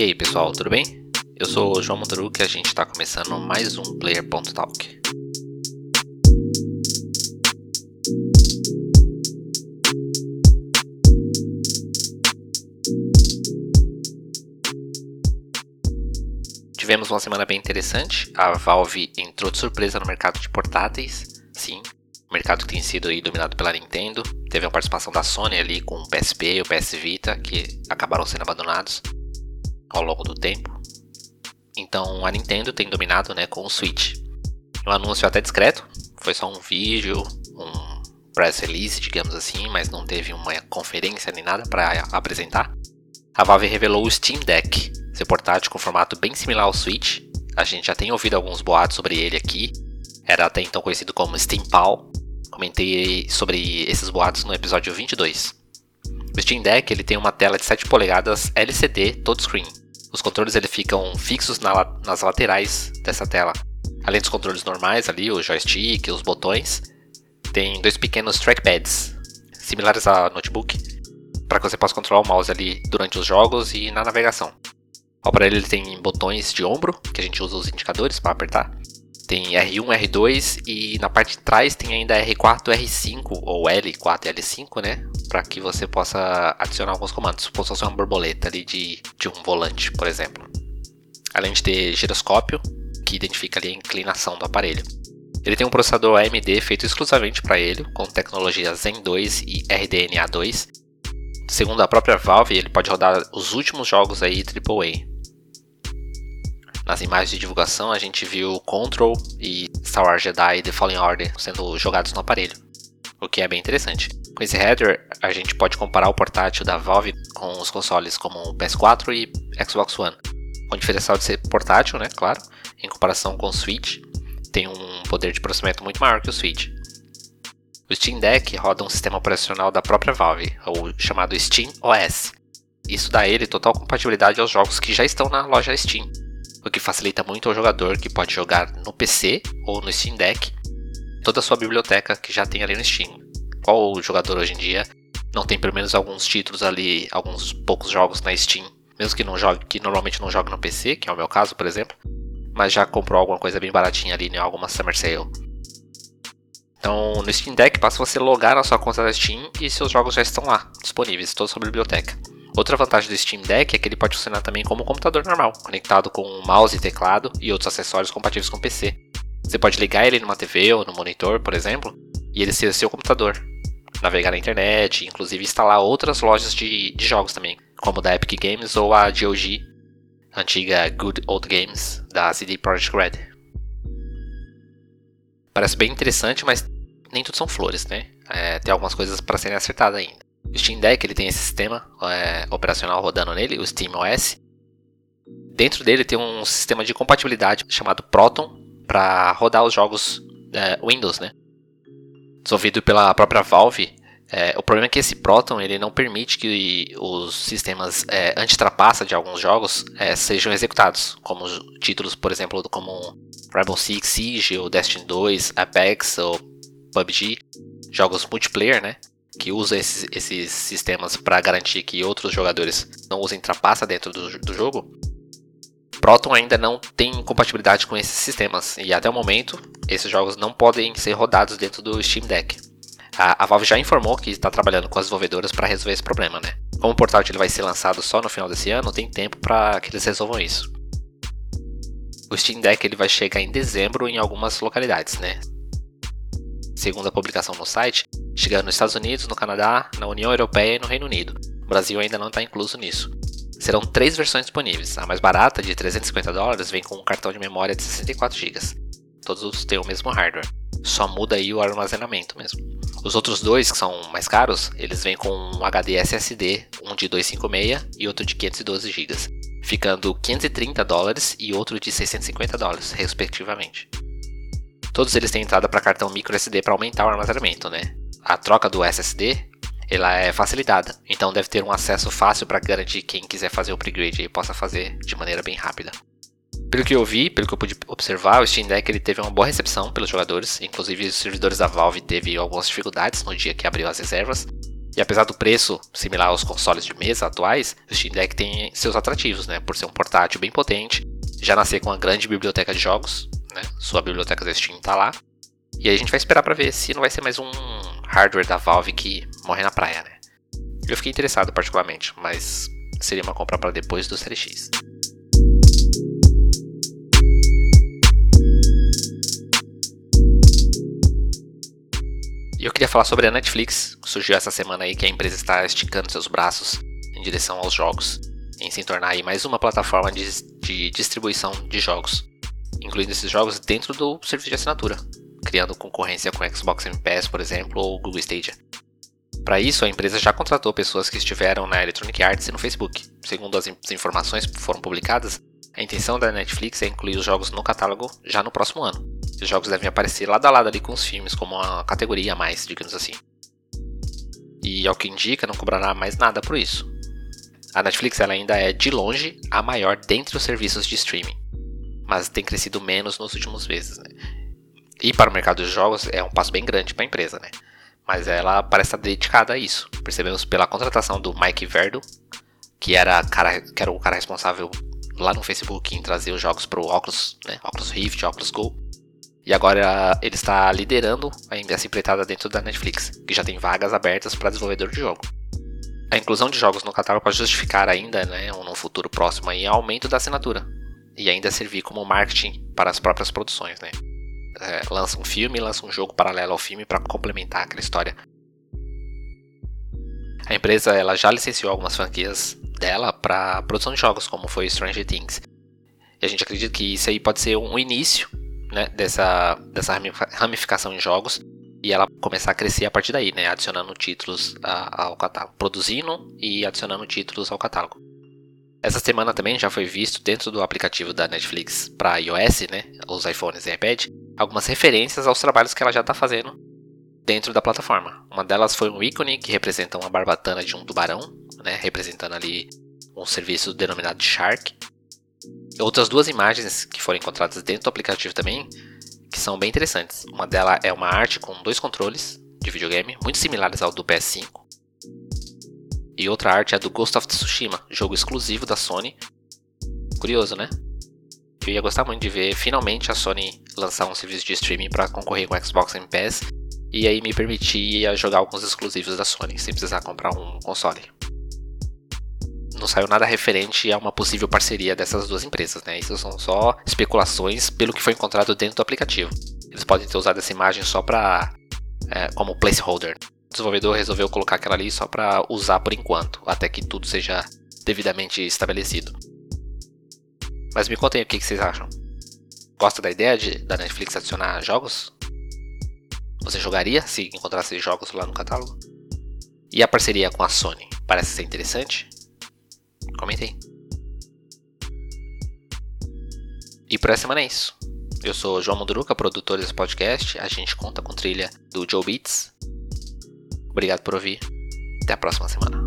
E aí pessoal, tudo bem? Eu sou o João Montaruc e a gente está começando mais um Player.talk. Tivemos uma semana bem interessante. A Valve entrou de surpresa no mercado de portáteis. Sim, o mercado que tem sido aí dominado pela Nintendo. Teve a participação da Sony ali com o PSP e o PS Vita, que acabaram sendo abandonados ao longo do tempo. Então a Nintendo tem dominado né, com o Switch. Um anúncio até discreto, foi só um vídeo, um press release, digamos assim, mas não teve uma conferência nem nada para apresentar. A Valve revelou o Steam Deck, seu portátil com formato bem similar ao Switch. A gente já tem ouvido alguns boatos sobre ele aqui. Era até então conhecido como Steam Pal. Comentei sobre esses boatos no episódio 22. O Steam Deck ele tem uma tela de 7 polegadas LCD touchscreen, os controles ele ficam fixos na, nas laterais dessa tela. Além dos controles normais ali, o joystick, os botões, tem dois pequenos trackpads, similares a notebook, para que você possa controlar o mouse ali durante os jogos e na navegação. O aparelho ele tem botões de ombro, que a gente usa os indicadores para apertar. Tem R1, R2 e na parte de trás tem ainda R4, R5 ou L4 e L5, né? para que você possa adicionar alguns comandos, se fosse uma borboleta ali de, de um volante, por exemplo. Além de ter giroscópio, que identifica ali a inclinação do aparelho. Ele tem um processador AMD feito exclusivamente para ele, com tecnologia Zen 2 e RDNA 2. Segundo a própria Valve, ele pode rodar os últimos jogos aí AAA. Nas imagens de divulgação, a gente viu Control e Star Wars Jedi The Fallen Order sendo jogados no aparelho, o que é bem interessante. Com esse header, a gente pode comparar o portátil da Valve com os consoles como o PS4 e Xbox One. Com o diferencial de ser portátil, né, claro, em comparação com o Switch, tem um poder de processamento muito maior que o Switch. O Steam Deck roda um sistema operacional da própria Valve, o chamado Steam OS. Isso dá a ele total compatibilidade aos jogos que já estão na loja Steam, o que facilita muito ao jogador que pode jogar no PC ou no Steam Deck toda a sua biblioteca que já tem ali no Steam qual jogador hoje em dia não tem pelo menos alguns títulos ali, alguns poucos jogos na Steam, mesmo que não jogue, que normalmente não jogue no PC, que é o meu caso, por exemplo, mas já comprou alguma coisa bem baratinha ali em alguma Summer Sale. Então, no Steam Deck basta você logar na sua conta da Steam e seus jogos já estão lá, disponíveis, toda a sua biblioteca. Outra vantagem do Steam Deck é que ele pode funcionar também como um computador normal, conectado com mouse e teclado e outros acessórios compatíveis com o PC. Você pode ligar ele numa TV ou no monitor, por exemplo, e ele ser seu computador, navegar na internet, inclusive instalar outras lojas de, de jogos também, como da Epic Games ou a GOG, antiga Good Old Games da CD Projekt Red. Parece bem interessante, mas nem tudo são flores, né? É, tem algumas coisas para serem acertadas ainda. O Steam Deck ele tem esse sistema é, operacional rodando nele, o Steam OS. Dentro dele tem um sistema de compatibilidade chamado Proton para rodar os jogos é, Windows, né? desenvolvido pela própria Valve. É, o problema é que esse Proton ele não permite que os sistemas é, anti-trapaça de alguns jogos é, sejam executados, como títulos, por exemplo, como Rainbow Six Siege, ou Destiny 2, Apex ou PUBG, jogos multiplayer, né? Que usam esses, esses sistemas para garantir que outros jogadores não usem trapaça dentro do, do jogo. Proton ainda não tem compatibilidade com esses sistemas e até o momento esses jogos não podem ser rodados dentro do Steam Deck. A, a Valve já informou que está trabalhando com as desenvolvedoras para resolver esse problema, né? Como o ele vai ser lançado só no final desse ano, tem tempo para que eles resolvam isso. O Steam Deck ele vai chegar em dezembro em algumas localidades, né? Segundo a publicação no site, chegando nos Estados Unidos, no Canadá, na União Europeia e no Reino Unido. O Brasil ainda não está incluso nisso. Serão três versões disponíveis. A mais barata, de 350 dólares, vem com um cartão de memória de 64 GB. Todos têm o mesmo hardware. Só muda aí o armazenamento mesmo. Os outros dois, que são mais caros, eles vêm com um HD SSD, um de 256 e outro de 512 GB, ficando 530 dólares e outro de 650 dólares, respectivamente. Todos eles têm entrada para cartão microSD para aumentar o armazenamento, né? A troca do SSD ela é facilitada. Então deve ter um acesso fácil para garantir que quem quiser fazer o upgrade aí possa fazer de maneira bem rápida. Pelo que eu vi, pelo que eu pude observar, o Steam Deck ele teve uma boa recepção pelos jogadores, inclusive os servidores da Valve teve algumas dificuldades no dia que abriu as reservas, E apesar do preço similar aos consoles de mesa atuais, o Steam Deck tem seus atrativos, né? Por ser um portátil bem potente, já nascer com uma grande biblioteca de jogos, né? Sua biblioteca do Steam tá lá. E aí a gente vai esperar para ver se não vai ser mais um hardware da Valve que morre na praia, né? Eu fiquei interessado particularmente, mas seria uma compra para depois do Série X. E eu queria falar sobre a Netflix. Surgiu essa semana aí que a empresa está esticando seus braços em direção aos jogos, em se tornar aí mais uma plataforma de, de distribuição de jogos, incluindo esses jogos dentro do serviço de assinatura, criando concorrência com o Xbox Game Pass, por exemplo, ou Google Stadia. Para isso, a empresa já contratou pessoas que estiveram na Electronic Arts e no Facebook. Segundo as informações que foram publicadas, a intenção da Netflix é incluir os jogos no catálogo já no próximo ano. Os jogos devem aparecer lado a lado ali com os filmes, como uma categoria a mais, digamos assim. E ao que indica, não cobrará mais nada por isso. A Netflix ainda é, de longe, a maior dentre os serviços de streaming, mas tem crescido menos nos últimos meses. Né? E para o mercado de jogos é um passo bem grande para a empresa, né? Mas ela parece estar dedicada a isso. Percebemos pela contratação do Mike Verdo, que era, cara, que era o cara responsável lá no Facebook em trazer os jogos para o Oculus, né? Oculus Rift, Oculus Go. E agora ele está liderando essa empreitada dentro da Netflix, que já tem vagas abertas para desenvolvedor de jogo. A inclusão de jogos no catálogo pode justificar ainda, né, num futuro próximo, aí, aumento da assinatura e ainda servir como marketing para as próprias produções, né? É, lança um filme, lança um jogo paralelo ao filme para complementar aquela história. A empresa ela já licenciou algumas franquias dela para produção de jogos, como foi Stranger Things. E a gente acredita que isso aí pode ser um início né, dessa, dessa ramificação em jogos e ela começar a crescer a partir daí, né, adicionando títulos ao catálogo, produzindo e adicionando títulos ao catálogo. Essa semana também já foi visto dentro do aplicativo da Netflix para iOS, né, os iPhones e iPad, algumas referências aos trabalhos que ela já está fazendo dentro da plataforma. Uma delas foi um ícone que representa uma barbatana de um tubarão, né, representando ali um serviço denominado Shark. Outras duas imagens que foram encontradas dentro do aplicativo também, que são bem interessantes. Uma delas é uma arte com dois controles de videogame, muito similares ao do PS5. E outra arte é do Ghost of Tsushima, jogo exclusivo da Sony. Curioso, né? Eu ia gostar muito de ver finalmente a Sony lançar um serviço de streaming para concorrer com o Xbox Game Pass e aí me permitir jogar alguns exclusivos da Sony sem precisar comprar um console. Não saiu nada referente a uma possível parceria dessas duas empresas, né? Isso são só especulações pelo que foi encontrado dentro do aplicativo. Eles podem ter usado essa imagem só para é, como placeholder. O desenvolvedor resolveu colocar aquela ali só para usar por enquanto, até que tudo seja devidamente estabelecido. Mas me contem o que vocês acham. Gosta da ideia de, da Netflix adicionar jogos? Você jogaria se encontrasse jogos lá no catálogo? E a parceria com a Sony? Parece ser interessante? Comentei. E por essa semana é isso. Eu sou João Munduruca, produtor desse podcast. A gente conta com trilha do Joe Beats. Obrigado por ouvir. Até a próxima semana.